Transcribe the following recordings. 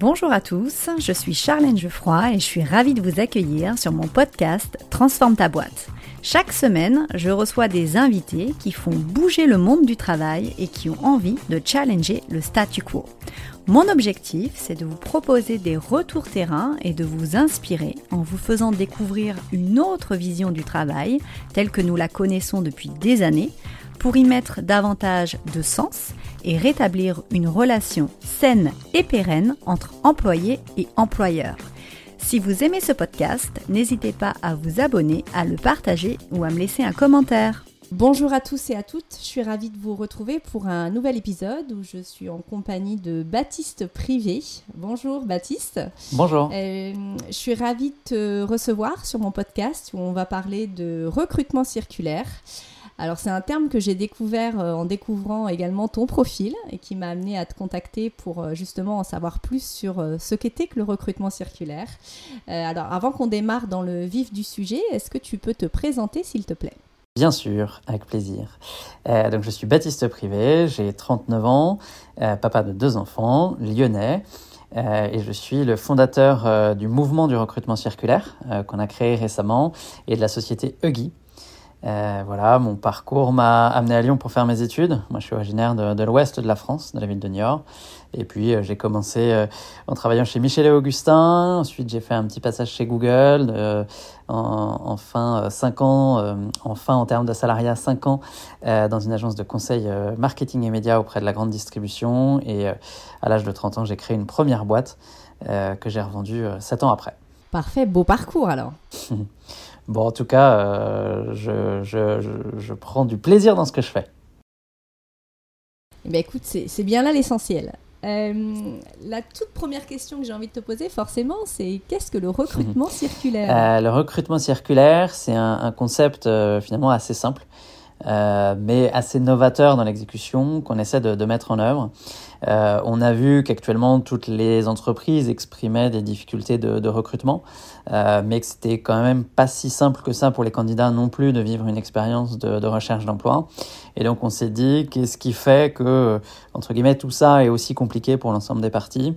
Bonjour à tous, je suis Charlène Geoffroy et je suis ravie de vous accueillir sur mon podcast Transforme ta boîte. Chaque semaine, je reçois des invités qui font bouger le monde du travail et qui ont envie de challenger le statu quo. Mon objectif, c'est de vous proposer des retours terrain et de vous inspirer en vous faisant découvrir une autre vision du travail, telle que nous la connaissons depuis des années, pour y mettre davantage de sens et rétablir une relation saine et pérenne entre employés et employeurs. Si vous aimez ce podcast, n'hésitez pas à vous abonner, à le partager ou à me laisser un commentaire. Bonjour à tous et à toutes, je suis ravie de vous retrouver pour un nouvel épisode où je suis en compagnie de Baptiste Privé. Bonjour Baptiste. Bonjour. Euh, je suis ravie de te recevoir sur mon podcast où on va parler de recrutement circulaire. Alors c'est un terme que j'ai découvert euh, en découvrant également ton profil et qui m'a amené à te contacter pour euh, justement en savoir plus sur euh, ce qu'était que le recrutement circulaire. alors avant qu'on démarre dans le vif du sujet, est-ce que tu peux te présenter s'il te plaît? Bien sûr, avec plaisir. donc je suis Baptiste Privé, j'ai 39 ans, papa de deux enfants, lyonnais. et je suis le fondateur du mouvement du recrutement circulaire qu'on a créé récemment et de la société EGI, euh, voilà, mon parcours m'a amené à Lyon pour faire mes études. Moi, je suis originaire de, de l'ouest de la France, de la ville de Niort. Et puis, euh, j'ai commencé euh, en travaillant chez Michel et Augustin. Ensuite, j'ai fait un petit passage chez Google. En, enfin, 5 ans, enfin, en termes de salariat, 5 ans dans une agence de conseil marketing et médias auprès de la grande distribution. Et à l'âge de 30 ans, j'ai créé une première boîte que j'ai revendue 7 ans après. Parfait, beau parcours alors. Bon, en tout cas, euh, je, je, je, prends du plaisir dans ce que je fais. Eh ben, écoute, c'est bien là l'essentiel. Euh, la toute première question que j'ai envie de te poser, forcément, c'est qu'est-ce que le recrutement circulaire? Euh, Le recrutement circulaire, c'est un, un, concept finalement assez simple. Euh, mais assez novateur dans l'exécution qu'on essaie de, mettre en œuvre. Euh, on a vu qu'actuellement toutes les entreprises exprimaient des difficultés de, recrutement, euh, mais que c'était quand même pas si simple que ça pour les candidats non plus de vivre une expérience de recherche d'emploi. Et donc on s'est dit qu'est-ce qui fait que entre guillemets tout ça est aussi compliqué pour l'ensemble des parties?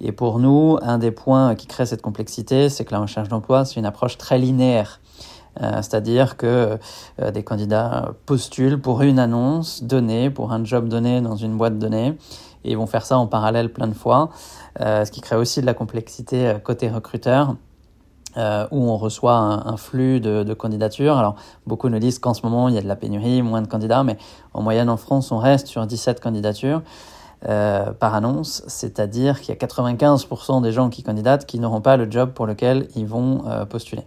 Et pour nous, un des points qui crée cette complexité, c'est que la recherche d'emploi, c'est une approche très linéaire. Euh, c'est-à-dire que euh, des candidats postulent pour une annonce donnée, pour un job donné dans une boîte donnée, et ils vont faire ça en parallèle plein de fois, euh, ce qui crée aussi de la complexité côté recruteur. où on reçoit un, flux de, candidatures. Alors, beaucoup nous disent qu'en ce moment, il y a de la pénurie, moins de candidats, mais en moyenne en France, on reste sur 17 candidatures par annonce, c'est-à-dire qu'il y a 95% des gens qui candidatent qui n'auront pas le job pour lequel ils vont postuler.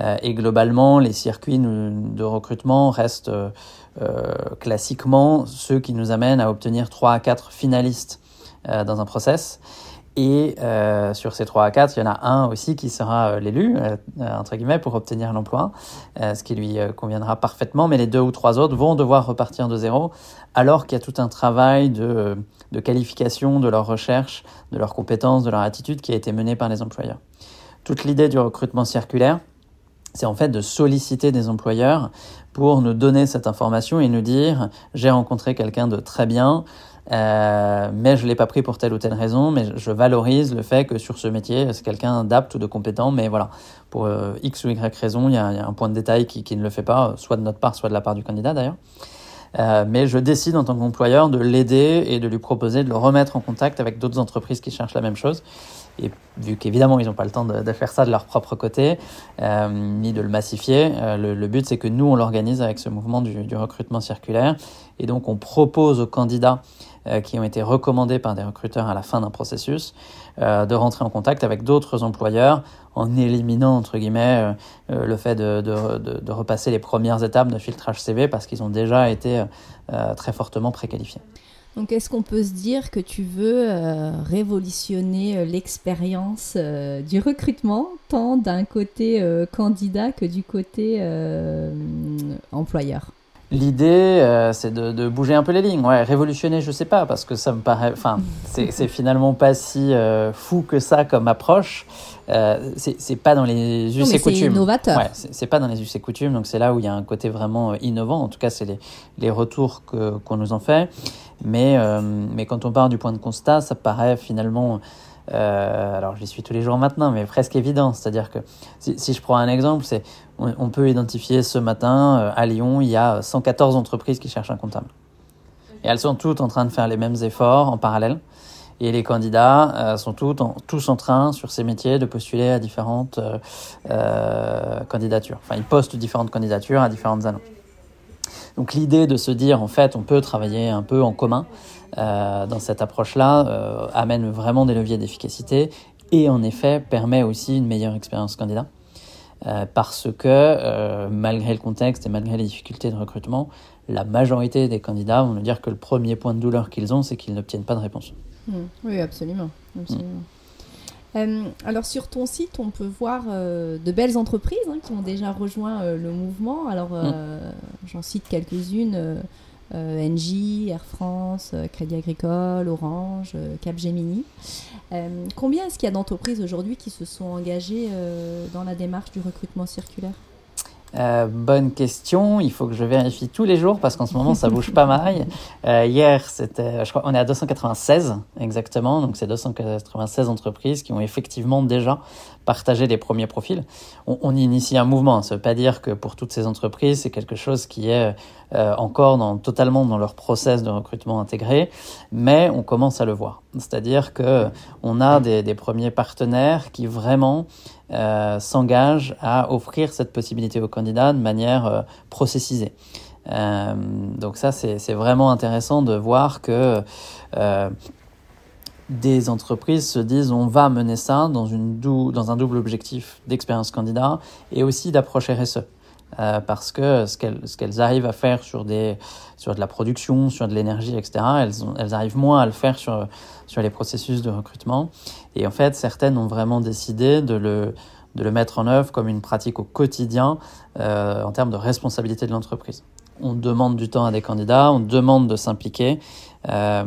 Euh, et globalement, les circuits de recrutement restent euh, euh, classiquement ceux qui nous amènent à obtenir 3 à 4 finalistes dans un process. Et euh, sur ces 3 à 4, il y en a un aussi qui sera l'élu, euh, entre guillemets, pour obtenir l'emploi, ce qui lui conviendra parfaitement, mais les deux ou trois autres vont devoir repartir de zéro, alors qu'il y a tout un travail de, de qualification de leur recherche, de leurs compétences, de leur attitude qui a été mené par les employeurs. Toute l'idée du recrutement circulaire, c'est en fait de solliciter des employeurs pour nous donner cette information et nous dire j'ai rencontré quelqu'un de très bien, euh, mais je l'ai pas pris pour telle ou telle raison, mais je valorise le fait que sur ce métier, c'est quelqu'un d'apte ou de compétent, mais voilà, pour euh, X ou Y raison, il y, a, un point de détail qui, qui, ne le fait pas, soit de notre part, soit de la part du candidat d'ailleurs. Euh, mais je décide en tant qu'employeur de l'aider et de lui proposer de le remettre en contact avec d'autres entreprises qui cherchent la même chose. Et vu qu'évidemment, ils n'ont pas le temps de, faire ça de leur propre côté, euh, ni de le massifier, euh, le, but, c'est que nous, on l'organise avec ce mouvement du, recrutement circulaire. Et donc, on propose aux candidats euh, qui ont été recommandés par des recruteurs à la fin d'un processus de rentrer en contact avec d'autres employeurs en éliminant, entre guillemets, le fait de, de, repasser les premières étapes de filtrage CV parce qu'ils ont déjà été très fortement préqualifiés. Donc est-ce qu'on peut se dire que tu veux euh, révolutionner euh, l'expérience euh, du recrutement, tant d'un côté candidat que du côté employeur? L'idée, c'est de, de, bouger un peu les lignes. Ouais, révolutionner, je sais pas, parce que ça me paraît. Enfin, c'est finalement pas si fou que ça comme approche. c'est pas dans les us et coutumes. C'est innovateur. Ouais, c'est pas dans les us et coutumes, donc c'est là où il y a un côté vraiment innovant. En tout cas, c'est les, les retours qu'on nous en fait. Mais, euh, mais quand on part du point de constat, ça paraît finalement euh, alors j'y suis tous les jours maintenant, mais presque évident. C'est-à-dire que si, si, je prends un exemple, c'est on, peut identifier ce matin euh, à Lyon, il y a 114 entreprises qui cherchent un comptable. Et elles sont toutes en train de faire les mêmes efforts en parallèle. Et les candidats euh, sont tous en, tous en train, sur ces métiers, de postuler à différentes euh, candidatures. Enfin, ils postent différentes candidatures à différentes annonces. Donc l'idée de se dire, en fait, on peut travailler un peu en commun euh, dans cette approche-là, euh, amène vraiment des leviers d'efficacité et en effet permet aussi une meilleure expérience candidat. Euh, parce que malgré le contexte et malgré les difficultés de recrutement, la majorité des candidats vont nous dire que le premier point de douleur qu'ils ont, c'est qu'ils n'obtiennent pas de réponse. Mmh. Oui, absolument. Alors sur ton site, on peut voir de belles entreprises hein, qui ont déjà rejoint le mouvement. Alors mmh. j'en cite quelques-unes. Euh, NJ, Air France, euh, Crédit Agricole, Orange, euh, Capgemini. combien est-ce qu'il y a d'entreprises aujourd'hui qui se sont engagées dans la démarche du recrutement circulaire? Bonne question. Il faut que je vérifie tous les jours parce qu'en ce moment ça bouge pas mal. hier, c'était, je crois, on est à 296 exactement. Donc c'est 296 entreprises qui ont effectivement déjà partager les premiers profils. On, initie un mouvement. Ça ne veut pas dire que pour toutes ces entreprises, c'est quelque chose qui est euh, encore dans, totalement dans leur process de recrutement intégré, mais on commence à le voir. C'est-à-dire que on a des, premiers partenaires qui vraiment euh, s'engagent à offrir cette possibilité aux candidats de manière euh, processisée. donc ça, c'est vraiment intéressant de voir que des entreprises se disent on va mener ça dans, une dans un double objectif d'expérience candidat et aussi d'approche RSE. Euh, parce que ce qu'elles, ce qu'elles arrivent à faire sur, des, sur de la production, sur de l'énergie, etc., elles, elles arrivent moins à le faire sur, sur les processus de recrutement. Et en fait, certaines ont vraiment décidé de le, de le mettre en œuvre comme une pratique au quotidien euh, en termes de responsabilité de l'entreprise. On demande du temps à des candidats, on demande de s'impliquer, euh,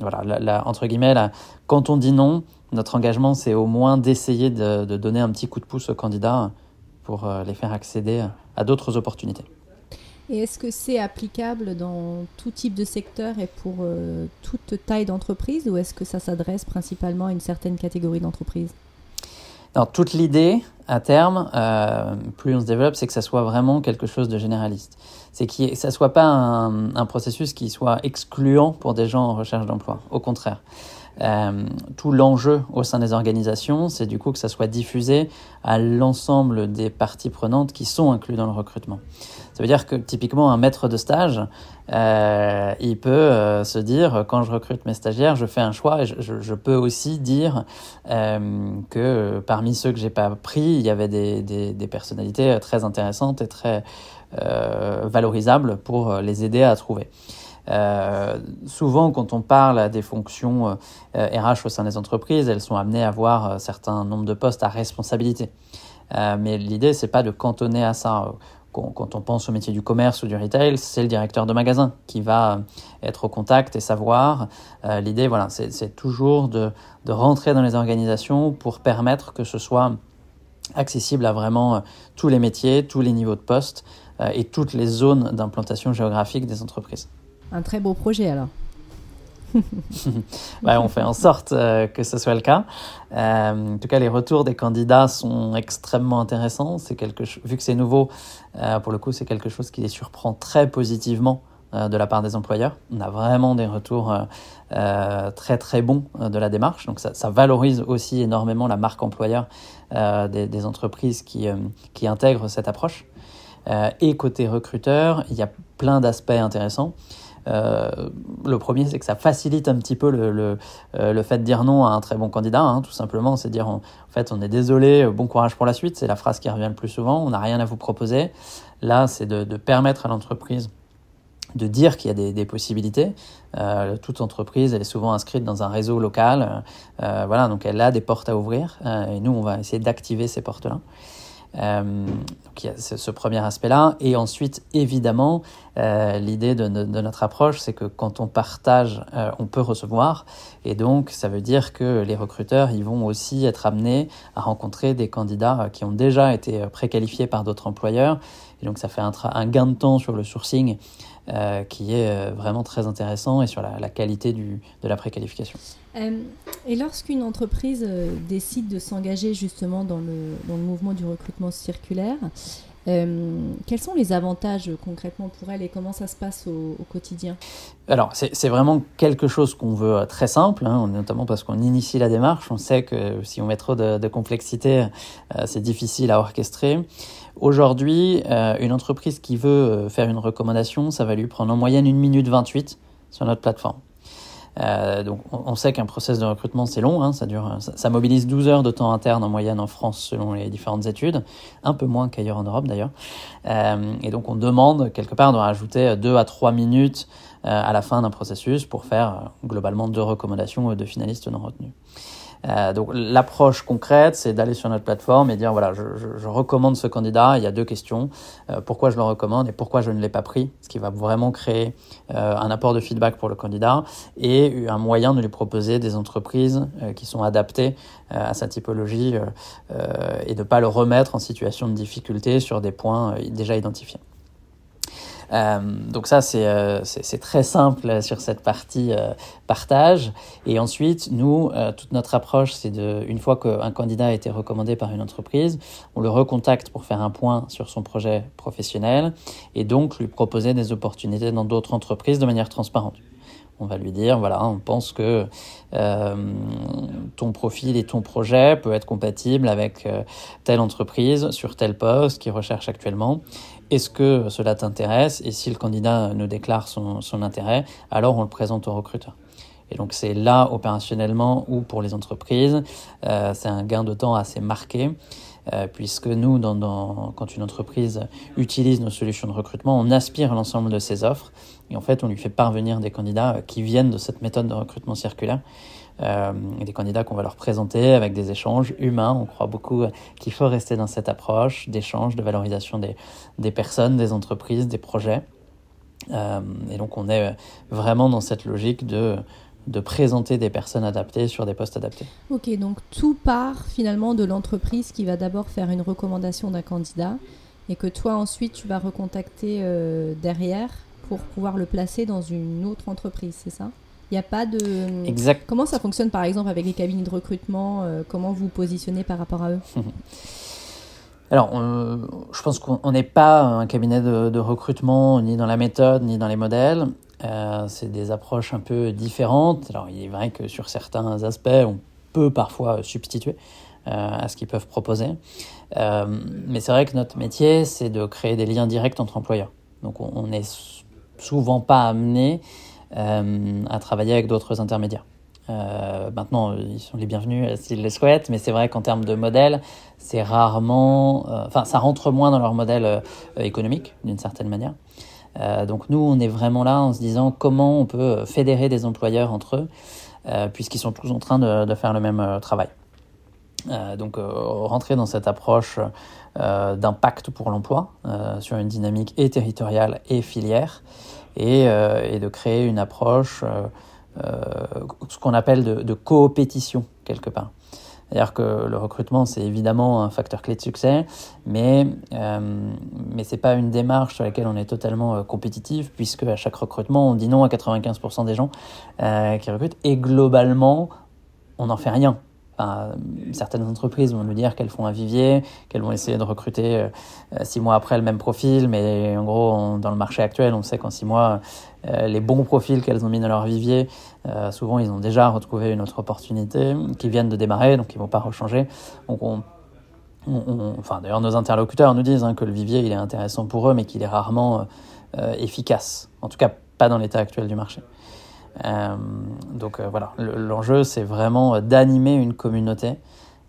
voilà, entre guillemets, quand on dit non, notre engagement, c'est au moins d'essayer de, donner un petit coup de pouce aux candidats pour euh, les faire accéder à d'autres opportunités. Et est-ce que c'est applicable dans tout type de secteur et pour euh, toute taille d'entreprise ou est-ce que ça s'adresse principalement à une certaine catégorie d'entreprise? Toute l'idée, à terme, plus on se développe, c'est que ça soit vraiment quelque chose de généraliste c'est que ça soit pas un, processus qui soit excluant pour des gens en recherche d'emploi. Au contraire. Euh, tout l'enjeu au sein des organisations, c'est du coup que ça soit diffusé à l'ensemble des parties prenantes qui sont inclus dans le recrutement. Ça veut dire que typiquement un maître de stage, euh, il peut euh, se dire quand je recrute mes stagiaires, je fais un choix et je, peux aussi dire que parmi ceux que j'ai pas pris, il y avait des, personnalités très intéressantes et très valorisables pour les aider à trouver. Euh, souvent, quand on parle des fonctions euh, RH au sein des entreprises, elles sont amenées à avoir un certain nombre de postes à responsabilité. Euh, mais l'idée, c'est pas de cantonner à ça. Quand, on pense au métier du commerce ou du retail, c'est le directeur de magasin qui va être au contact et savoir. l'idée, voilà, c'est toujours de, rentrer dans les organisations pour permettre que ce soit accessible à vraiment tous les métiers, tous les niveaux de poste et toutes les zones d'implantation géographique des entreprises. Un très beau projet alors. on fait en sorte euh, que ce soit le cas. Euh, en tout cas, les retours des candidats sont extrêmement intéressants. C'est quelque vu que c'est nouveau, euh, pour le coup, c'est quelque chose qui les surprend très positivement de la part des employeurs. On a vraiment des retours très très bons de la démarche. Donc ça, valorise aussi énormément la marque employeur des, des, entreprises qui, qui intègrent cette approche. et côté recruteur, il y a plein d'aspects intéressants. Euh, le premier, c'est que ça facilite un petit peu le, le, euh, le, fait de dire non à un très bon candidat, hein, tout simplement. C'est dire, en fait, on est désolé, bon courage pour la suite, c'est la phrase qui revient le plus souvent, on n'a rien à vous proposer. Là, c'est de, permettre à l'entreprise de dire qu'il y a des, possibilités. Euh, toute entreprise, elle est souvent inscrite dans un réseau local. Euh, voilà, donc elle a des portes à ouvrir. et nous, on va essayer d'activer ces portes-là. Euh, donc il y a ce, premier aspect-là. Et ensuite, évidemment, euh, l'idée de, notre approche, c'est que quand on partage, euh, on peut recevoir. Et donc, ça veut dire que les recruteurs, ils vont aussi être amenés à rencontrer des candidats qui ont déjà été préqualifiés par d'autres employeurs. Et donc, ça fait un, gain de temps sur le sourcing qui est vraiment très intéressant et sur la, qualité du, de la préqualification. et lorsqu'une entreprise décide de s'engager justement dans le, dans le mouvement du recrutement circulaire, euh, quels sont les avantages concrètement pour elle et comment ça se passe au, quotidien? Alors, c'est vraiment quelque chose qu'on veut euh, très simple, hein, notamment parce qu'on initie la démarche. On sait que si on met trop de, complexité, euh, c'est difficile à orchestrer. Aujourd'hui, une entreprise qui veut faire une recommandation, ça va lui prendre en moyenne une minute 28 sur notre plateforme. Euh, donc on, sait qu'un process de recrutement c'est long, hein, ça, dure, ça, mobilise 12 heures de temps interne en moyenne en France selon les différentes études, un peu moins qu'ailleurs en Europe d'ailleurs. Euh, et donc on demande quelque part de rajouter 2 à 3 minutes euh, à la fin d'un processus pour faire globalement deux recommandations de finalistes non retenus. Euh, donc l'approche concrète, c'est d'aller sur notre plateforme et dire voilà, je, recommande ce candidat. Il y a deux questions euh, pourquoi je le recommande et pourquoi je ne l'ai pas pris, ce qui va vraiment créer euh, un apport de feedback pour le candidat et un moyen de lui proposer des entreprises qui sont adaptées à sa typologie et de ne pas le remettre en situation de difficulté sur des points déjà identifiés. Euh, donc ça, euh, c'est très simple sur cette partie euh, partage. Et ensuite, nous, toute notre approche, c'est de, une fois qu'un candidat a été recommandé par une entreprise, on le recontacte pour faire un point sur son projet professionnel et donc lui proposer des opportunités dans d'autres entreprises de manière transparente. On va lui dire, voilà, on pense que ton profil et ton projet peut être compatible avec telle entreprise sur tel poste qui recherche actuellement. Est-ce que cela t'intéresse Et si le candidat nous déclare son, intérêt, alors on le présente au recruteur. Et donc c'est là opérationnellement ou pour les entreprises, euh, c'est un gain de temps assez marqué. Euh, puisque nous, quand une entreprise utilise nos solutions de recrutement, on aspire l'ensemble de ses offres et en fait on lui fait parvenir des candidats qui viennent de cette méthode de recrutement circulaire euh, des candidats qu'on va leur présenter avec des échanges humains. On croit beaucoup qu'il faut rester dans cette approche d'échange, de valorisation des, des, personnes, des entreprises, des projets. Euh, et donc on est vraiment dans cette logique de de présenter des personnes adaptées sur des postes adaptés. Ok, donc tout part finalement de l'entreprise qui va d'abord faire une recommandation d'un candidat et que toi ensuite tu vas recontacter euh, derrière pour pouvoir le placer dans une autre entreprise, c'est ça? Il n'y a pas de. Exact. Comment ça fonctionne par exemple avec les cabinets de recrutement euh, Comment vous positionnez par rapport à eux? Alors, je pense qu'on n'est pas un cabinet de, recrutement ni dans la méthode ni dans les modèles. Euh, c'est des approches un peu différentes. Alors, il est vrai que sur certains aspects, on peut parfois substituer euh, à ce qu'ils peuvent proposer. mais c'est vrai que notre métier, c'est de créer des liens directs entre employeurs. Donc, on n'est souvent pas amené euh, à travailler avec d'autres intermédiaires. Euh, maintenant, ils sont les bienvenus euh, s'ils le souhaitent, mais c'est vrai qu'en termes de modèle, c'est rarement, enfin, ça rentre moins dans leur modèle économique d'une certaine manière. donc nous, on est vraiment là en se disant comment on peut fédérer des employeurs entre eux, puisqu'ils sont tous en train de, de faire le même travail. donc rentrer dans cette approche d'impact pour l'emploi sur une dynamique et territoriale et filière, euh, et, de créer une approche, euh, euh, ce qu'on appelle de, coopétition quelque part. C'est-à-dire que le recrutement, c'est évidemment un facteur clé de succès, mais, mais ce n'est pas une démarche sur laquelle on est totalement compétitif, puisque à chaque recrutement, on dit non à 95% des gens qui recrutent, et globalement, on n'en fait rien certaines entreprises vont nous dire qu'elles font un vivier, qu'elles vont essayer de recruter euh, six mois après le même profil, mais en gros, dans le marché actuel, on sait qu'en six mois, euh, les bons profils qu'elles ont mis dans leur vivier, euh, souvent, ils ont déjà retrouvé une autre opportunité, qui viennent de démarrer, donc ils ne vont pas rechanger. Enfin, d'ailleurs, nos interlocuteurs nous disent hein, que le vivier, il est intéressant pour eux, mais qu'il est rarement efficace. En tout cas, pas dans l'état actuel du marché. Euh, donc euh, voilà, l'enjeu c'est vraiment d'animer une communauté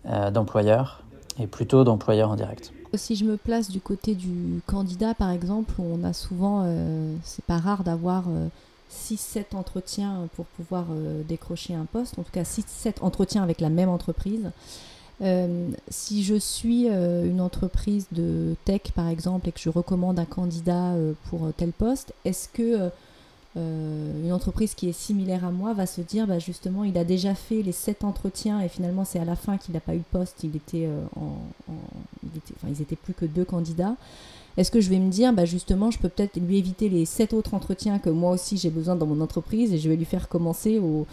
euh, d'employeurs et plutôt d'employeurs en direct. Si je me place du côté du candidat, par exemple, on a souvent, c'est pas rare d'avoir 6-7 entretiens pour pouvoir décrocher un poste, en tout cas 6-7 entretiens avec la même entreprise. si je suis une entreprise de tech, par exemple, et que je recommande un candidat pour tel poste, est-ce que euh, une entreprise qui est similaire à moi va se dire bah, justement il a déjà fait les sept entretiens et finalement c'est à la fin qu'il n'a pas eu le poste il était, euh, en, ils étaient plus que deux candidats Est-ce que je vais me dire, bah justement, je peux peut-être lui éviter les sept autres entretiens que moi aussi j'ai besoin dans mon entreprise et je vais lui faire commencer au,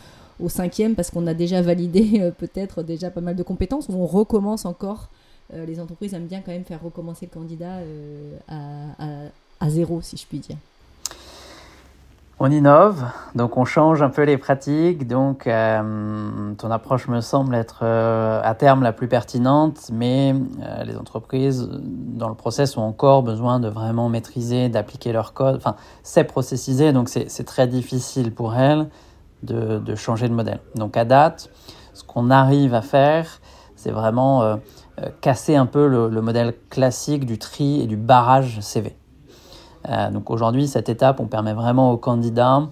cinquième parce qu'on a déjà validé euh, peut-être déjà pas mal de compétences ou on recommence encore. Les entreprises aiment bien quand même faire recommencer le candidat à zéro, si je puis dire. On innove, donc on change un peu les pratiques. Donc euh, ton approche me semble être euh, à terme la plus pertinente, mais euh, les entreprises dans le process ont encore besoin de vraiment maîtriser, d'appliquer leur code. Enfin, c'est processisé, donc c'est très difficile pour elles de, changer de modèle. Donc à date, ce qu'on arrive à faire, c'est vraiment casser un peu le modèle classique du tri et du barrage CV. Euh, donc aujourd'hui, cette étape, on permet vraiment aux candidats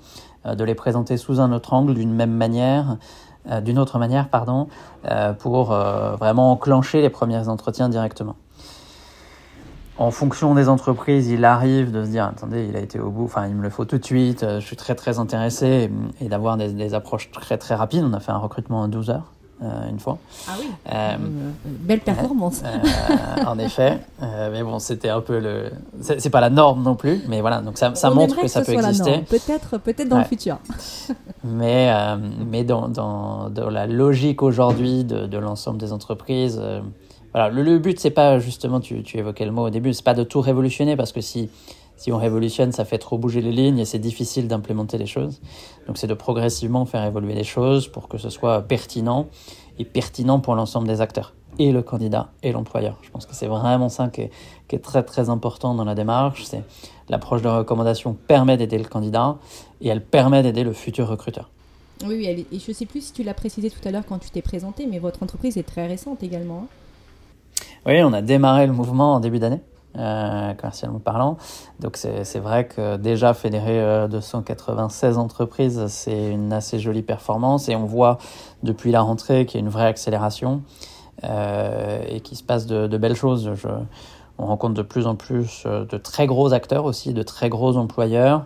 euh, de les présenter sous un autre angle, d'une même manière, euh, d'une autre manière, pardon, pour vraiment enclencher les premiers entretiens directement. En fonction des entreprises, il arrive de se dire attendez, il a été au bout, enfin il me le faut tout de suite, je suis très très intéressé et, d'avoir des, approches très très rapides. On a fait un recrutement en 12 heures. Euh, une fois. Ah oui. Euh, belle performance. Euh, en effet, mais bon, c'était un peu le. C'est pas la norme non plus, mais voilà, donc ça, ça montre que, ça peut exister. Peut-être, peut-être dans le futur. mais mais dans, dans, dans, la logique aujourd'hui de, de l'ensemble des entreprises, voilà, le, le but c'est pas justement, tu, tu évoquais le mot au début, c'est pas de tout révolutionner parce que si si on révolutionne, ça fait trop bouger les lignes et c'est difficile d'implémenter les choses. Donc c'est de progressivement faire évoluer les choses pour que ce soit pertinent et pertinent pour l'ensemble des acteurs, et le candidat et l'employeur. Je pense que c'est vraiment ça qui est, qui est, très très important dans la démarche. C'est l'approche de recommandation permet d'aider le candidat et elle permet d'aider le futur recruteur. Oui, oui, et je ne sais plus si tu l'as précisé tout à l'heure quand tu t'es présenté, mais votre entreprise est très récente également. Hein. oui, on a démarré le mouvement en début d'année euh, commercialement parlant. Donc c'est vrai que déjà fédérer euh, 296 entreprises, c'est une assez jolie performance et on voit depuis la rentrée qu'il y a une vraie accélération euh, et qu'il se passe de, belles choses. On rencontre de plus en plus euh, de très gros acteurs aussi, de très gros employeurs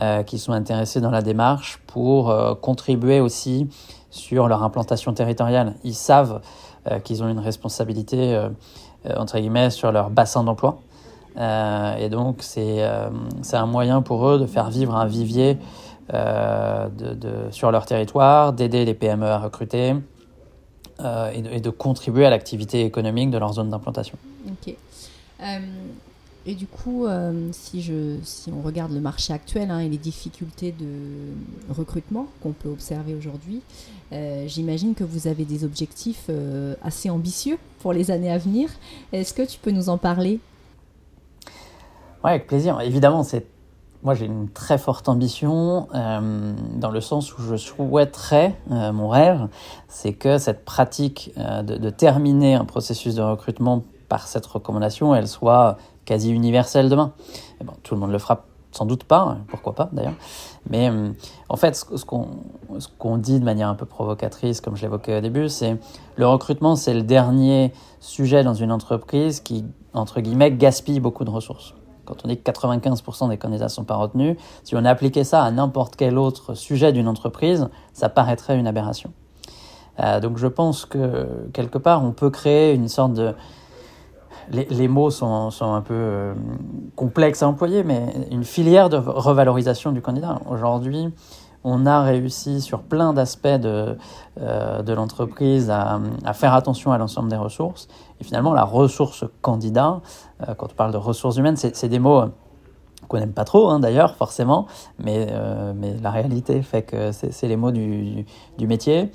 euh, qui sont intéressés dans la démarche pour euh, contribuer aussi sur leur implantation territoriale. Ils savent qu'ils ont une responsabilité entre guillemets sur leur bassin d'emploi euh, et donc, c'est euh, un moyen pour eux de faire vivre un vivier euh, de, sur leur territoire, d'aider les PME à recruter euh, et de, contribuer à l'activité économique de leur zone d'implantation. Ok. Euh, et du coup, euh, si, je, si on regarde le marché actuel hein, et les difficultés de recrutement qu'on peut observer aujourd'hui, j'imagine que vous avez des objectifs assez ambitieux pour les années à venir. Est-ce que tu peux nous en parler? Ouais, avec plaisir. Évidemment, moi j'ai une très forte ambition euh, dans le sens où je souhaiterais, euh, mon rêve, c'est que cette pratique euh, de, terminer un processus de recrutement par cette recommandation, elle soit quasi universelle demain. Tout le monde le fera sans doute pas, hein, pourquoi pas d'ailleurs. Mais euh, en fait, ce, qu'on qu dit de manière un peu provocatrice, comme je l'évoquais au début, c'est le recrutement, c'est le dernier sujet dans une entreprise qui, entre guillemets, gaspille beaucoup de ressources quand on dit que 95% des candidats sont pas retenus, si on appliquait ça à n'importe quel autre sujet d'une entreprise, ça paraîtrait une aberration. Euh, donc je pense que quelque part, on peut créer une sorte de... Les, mots sont, sont, un peu euh, complexes à employer, mais une filière de revalorisation du candidat. Aujourd'hui, on a réussi sur plein d'aspects de, euh, de l'entreprise à, faire attention à l'ensemble des ressources. Et finalement, la ressource candidat, euh, quand on parle de ressources humaines, c'est des mots qu'on n'aime pas trop hein, d'ailleurs, forcément, mais, mais la réalité fait que c'est les mots du, du métier.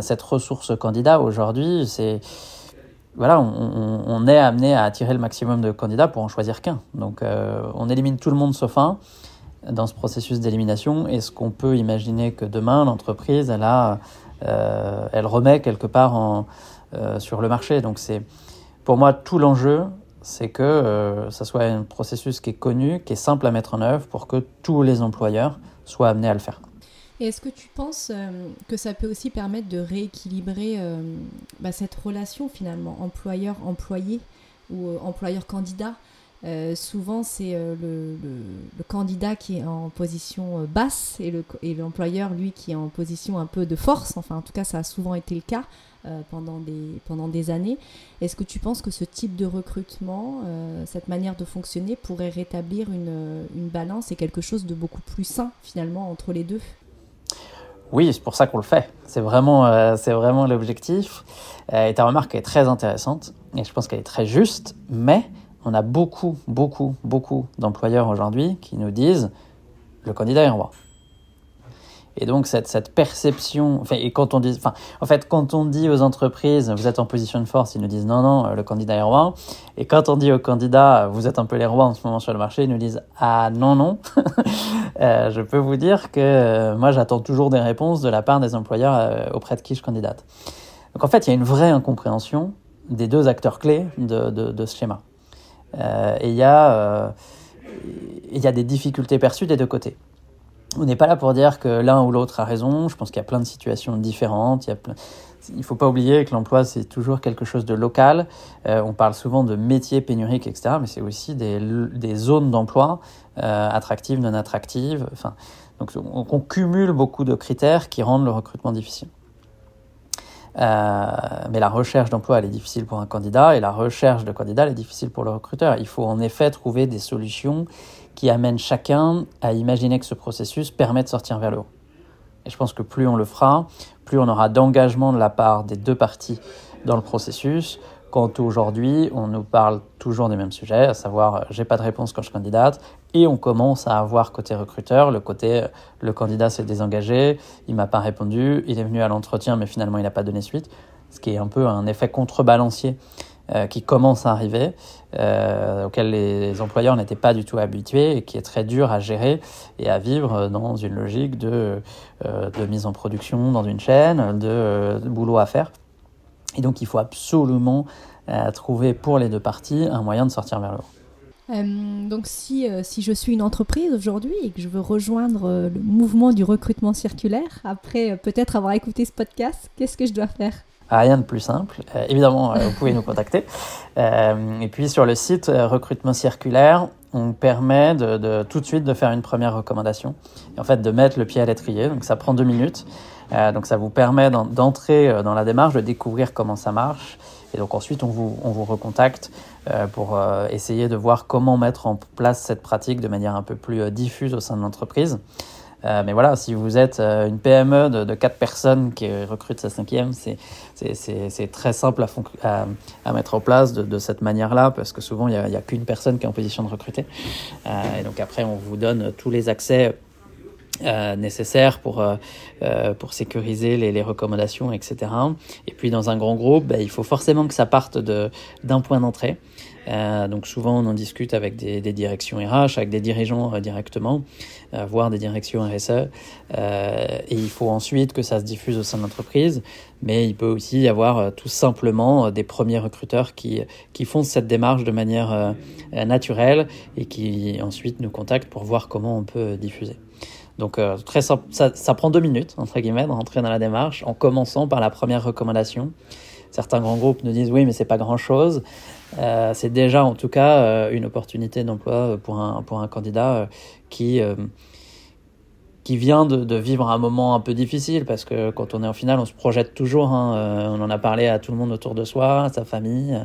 Cette ressource candidat, aujourd'hui, c'est voilà, on, est amené à attirer le maximum de candidats pour en choisir qu'un. Donc, euh, on élimine tout le monde sauf un dans ce processus d'élimination Est-ce qu'on peut imaginer que demain, l'entreprise, elle, euh, elle remet quelque part euh, sur le marché Donc, c'est pour moi tout l'enjeu, c'est que ça soit un processus qui est connu, qui est simple à mettre en œuvre pour que tous les employeurs soient amenés à le faire. Est-ce que tu penses euh, que ça peut aussi permettre de rééquilibrer euh, bah, cette relation finalement employeur-employé ou employeur-candidat? Euh, souvent, c'est le, candidat qui est en position basse et, le, et l'employeur, lui, qui est en position un peu de force. Enfin, en tout cas, ça a souvent été le cas pendant, des, années. Est-ce que tu penses que ce type de recrutement, cette manière de fonctionner, pourrait rétablir une balance et quelque chose de beaucoup plus sain, finalement, entre les deux? Oui, c'est pour ça qu'on le fait. C'est vraiment, c'est vraiment l'objectif. et ta remarque est très intéressante et je pense qu'elle est très juste, mais on a beaucoup, beaucoup, beaucoup d'employeurs aujourd'hui qui nous disent le candidat est roi. Et donc cette, cette perception, enfin, et quand on dit, enfin, en fait, quand on dit aux entreprises vous êtes en position de force, ils nous disent non, non, le candidat est roi. Et quand on dit aux candidats vous êtes un peu les rois en ce moment sur le marché, ils nous disent ah non, non. euh, je peux vous dire que euh, moi j'attends toujours des réponses de la part des employeurs euh, auprès de qui je candidate. Donc en fait, il y a une vraie incompréhension des deux acteurs clés de, de, de ce schéma. Euh, et il y, a, il y a des difficultés perçues des deux côtés. On n'est pas là pour dire que l'un ou l'autre a raison. Je pense qu'il y a plein de situations différentes. Il ne faut pas oublier que l'emploi, c'est toujours quelque chose de local. Euh, on parle souvent de métiers pénuriques, etc. Mais c'est aussi des, des zones d'emploi euh, attractives, non attractives. Enfin, donc on, cumule beaucoup de critères qui rendent le recrutement difficile. Euh, mais la recherche d'emploi, elle est difficile pour un candidat et la recherche de candidat, elle est difficile pour le recruteur. Il faut en effet trouver des solutions qui amènent chacun à imaginer que ce processus permet de sortir vers le haut. Et je pense que plus on le fera, plus on aura d'engagement de la part des deux parties dans le processus, quand aujourd'hui, on nous parle toujours des mêmes sujets, à savoir euh, j'ai pas de réponse quand je candidate, et on commence à avoir côté recruteur le côté euh, le candidat s'est désengagé, il m'a pas répondu, il est venu à l'entretien mais finalement il n'a pas donné suite, ce qui est un peu un effet contrebalancier euh, qui commence à arriver, euh, auquel les employeurs n'étaient pas du tout habitués et qui est très dur à gérer et à vivre dans une logique de, de mise en production dans une chaîne, de, de boulot à faire. Et donc il faut absolument euh, trouver pour les deux parties un moyen de sortir vers le haut. Euh, donc si, euh, si je suis une entreprise aujourd'hui et que je veux rejoindre le mouvement du recrutement circulaire, après peut-être avoir écouté ce podcast, qu'est-ce que je dois faire? Rien de plus simple. évidemment, vous pouvez nous contacter. et puis sur le site recrutement circulaire, on permet de, tout de suite de faire une première recommandation. En fait, de mettre le pied à l'étrier. Donc ça prend deux minutes. Euh, donc ça vous permet d'entrer euh, dans la démarche, de découvrir comment ça marche. Et donc ensuite, on vous, on vous recontacte euh, pour euh, essayer de voir comment mettre en place cette pratique de manière un peu plus euh, diffuse au sein de l'entreprise. Euh, mais voilà, si vous êtes une PME de, de 4 personnes qui recrute sa cinquième, c'est très simple à, à, à, mettre en place de, de cette manière-là, parce que souvent, il n'y a, a qu'une personne qui est en position de recruter. et donc après, on vous donne tous les accès euh, nécessaires pour, euh, euh, pour sécuriser les, les, recommandations, etc. Et puis dans un grand groupe, bah, il faut forcément que ça parte d'un point d'entrée. Euh, donc souvent on en discute avec des, directions RH, avec des dirigeants euh, directement, euh, voire des directions RSE. et il faut ensuite que ça se diffuse au sein de l'entreprise. Mais il peut aussi y avoir tout simplement des premiers recruteurs qui, font cette démarche de manière naturelle et qui ensuite nous contactent pour voir comment on peut diffuser. Donc très simple, ça, ça, prend deux minutes, entre guillemets, de rentrer dans la démarche, en commençant par la première recommandation. Certains grands groupes nous disent oui, mais c'est pas grand-chose. Euh, c'est déjà en tout cas euh, une opportunité d'emploi pour un, pour un candidat euh, qui, euh, qui vient de, de, vivre un moment un peu difficile, parce que quand on est en finale, on se projette toujours, hein, euh, on en a parlé à tout le monde autour de soi, à sa famille, euh,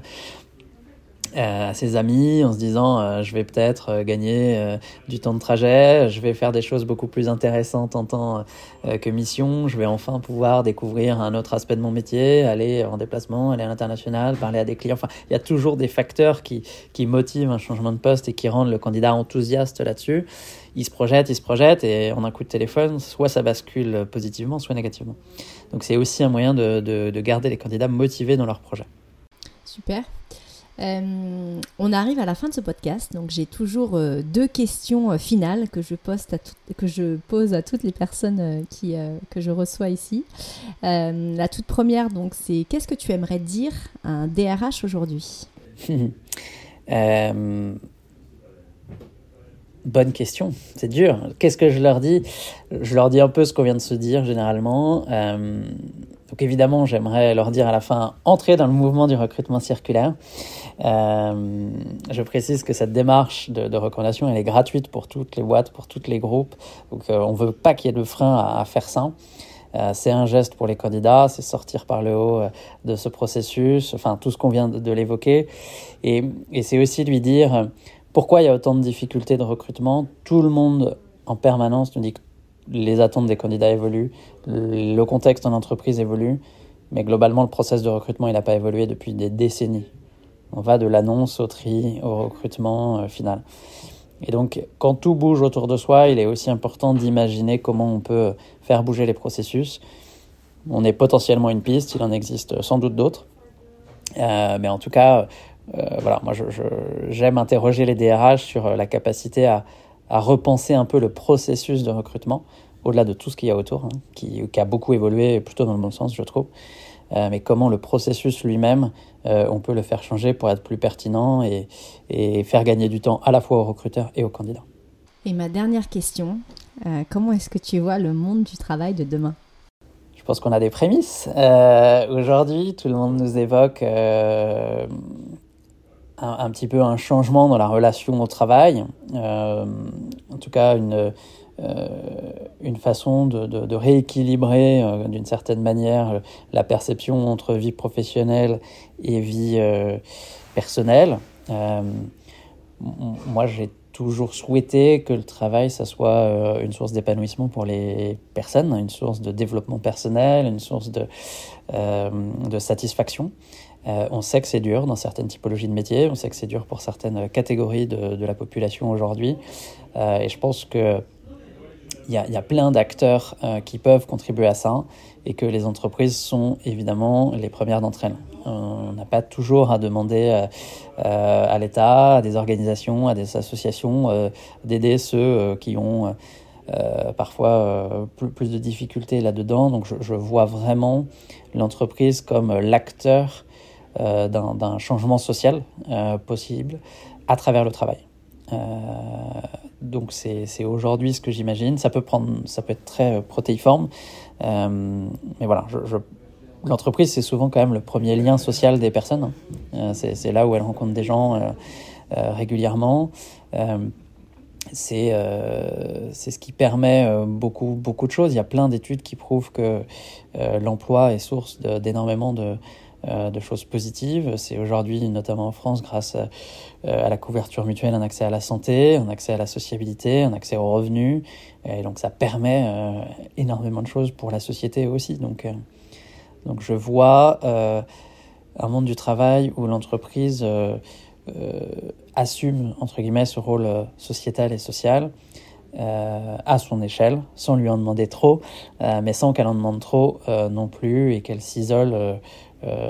à ses amis en se disant euh, je vais peut-être euh, gagner euh, du temps de trajet, je vais faire des choses beaucoup plus intéressantes en tant euh, que mission, je vais enfin pouvoir découvrir un autre aspect de mon métier, aller en déplacement, aller à l'international, parler à des clients. Enfin, il y a toujours des facteurs qui, qui motivent un changement de poste et qui rendent le candidat enthousiaste là-dessus. Il se projette, il se projette et en un coup de téléphone, soit ça bascule positivement, soit négativement. Donc c'est aussi un moyen de, de, de garder les candidats motivés dans leur projet. Super. Euh, on arrive à la fin de ce podcast, donc j'ai toujours euh, deux questions euh, finales que je, poste à que je pose à toutes les personnes qui, que je reçois ici. La toute première, donc, c'est qu'est-ce que tu aimerais dire à un DRH aujourd'hui? Bonne question, c'est dur. Qu'est-ce que je leur dis? Je leur dis un peu ce qu'on vient de se dire généralement donc évidemment, j'aimerais leur dire à la fin, entrez dans le mouvement du recrutement circulaire. Euh, je précise que cette démarche de, recommandation, elle est gratuite pour toutes les boîtes, pour tous les groupes. Donc euh, on ne veut pas qu'il y ait de frein à, faire ça. Euh, c'est un geste pour les candidats, c'est sortir par le haut de ce processus, enfin tout ce qu'on vient de, de l'évoquer. Et, et c'est aussi lui dire pourquoi il y a autant de difficultés de recrutement? Tout le monde en permanence nous dit que les attentes des candidats évoluent, le contexte en entreprise évolue, mais globalement, le process de recrutement, il n'a pas évolué depuis des décennies. On va de l'annonce au tri, au recrutement euh, final. Et donc, quand tout bouge autour de soi, il est aussi important d'imaginer comment on peut faire bouger les processus. On est potentiellement une piste, il en existe sans doute d'autres. Euh, mais en tout cas, euh, voilà, moi, j'aime interroger les DRH sur la capacité à, à repenser un peu le processus de recrutement, au-delà de tout ce qu'il y a autour, hein, qui, qui, a beaucoup évolué plutôt dans le bon sens, je trouve. Euh, mais comment le processus lui-même, euh, on peut le faire changer pour être plus pertinent et, et, faire gagner du temps à la fois aux recruteurs et aux candidats. Et ma dernière question, euh, comment est-ce que tu vois le monde du travail de demain? Je pense qu'on a des prémices. Aujourd'hui, tout le monde nous évoque un, petit peu un changement dans la relation au travail, euh, en tout cas une, euh, une façon de, de, de rééquilibrer euh, d'une certaine manière la perception entre vie professionnelle et vie euh, personnelle. moi, j'ai toujours souhaité que le travail, ça soit une source d'épanouissement pour les personnes, une source de développement personnel, une source de, de satisfaction. Euh, on sait que c'est dur dans certaines typologies de métiers, on sait que c'est dur pour certaines catégories de, la population aujourd'hui. Euh, et je pense que il y, a plein d'acteurs euh, qui peuvent contribuer à ça et que les entreprises sont évidemment les premières d'entre elles. On n'a pas toujours à demander à l'État, à des organisations, à des associations d'aider ceux qui ont parfois plus, de difficultés là-dedans. Donc je, vois vraiment l'entreprise comme l'acteur euh, d'un changement social euh, possible à travers le travail. Euh, donc c'est aujourd'hui ce que j'imagine. Ça peut prendre, ça peut être très protéiforme, mais voilà, l'entreprise c'est souvent quand même le premier lien social des personnes. c'est là où elles rencontrent des gens régulièrement c'est euh, ce qui permet euh, beaucoup, beaucoup de choses. Il y a plein d'études qui prouvent que euh, l'emploi est source d'énormément de, de, de, choses positives. C'est aujourd'hui, notamment en France, grâce à, à, la couverture mutuelle, un accès à la santé, un accès à la sociabilité, un accès aux revenus. Et donc ça permet énormément de choses pour la société aussi. Donc, donc je vois un monde du travail où l'entreprise euh, assume entre guillemets ce rôle euh, sociétal et social euh, à son échelle, sans lui en demander trop, euh, mais sans qu'elle en demande trop euh, non plus et qu'elle s'isole euh,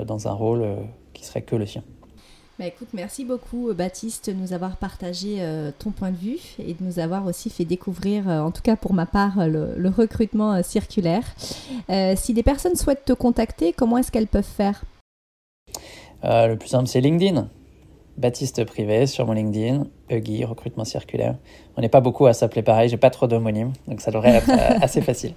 dans un rôle qui serait que le sien. Bah écoute, merci beaucoup Baptiste de nous avoir partagé euh, ton point de vue et de nous avoir aussi fait découvrir, euh, en tout cas pour ma part, le, le recrutement euh, circulaire. si des personnes souhaitent te contacter, comment est-ce qu'elles peuvent faire? Le plus simple, c'est LinkedIn. Baptiste Privé sur mon LinkedIn, Huggy, recrutement circulaire. On n'est pas beaucoup à s'appeler pareil, j'ai pas trop d'homonymes, donc ça devrait être assez facile.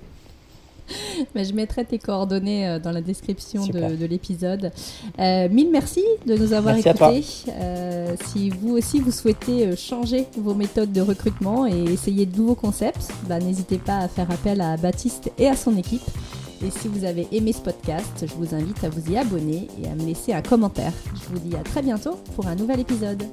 Mais je mettrai tes coordonnées dans la description Super. de, de l'épisode. Euh, mille merci de nous avoir merci écoutés. Euh, si vous aussi vous souhaitez changer vos méthodes de recrutement et essayer de nouveaux concepts, bah, n'hésitez pas à faire appel à Baptiste et à son équipe. Et si vous avez aimé ce podcast, je vous invite à vous y abonner et à me laisser un commentaire. Je vous dis à très bientôt pour un nouvel épisode.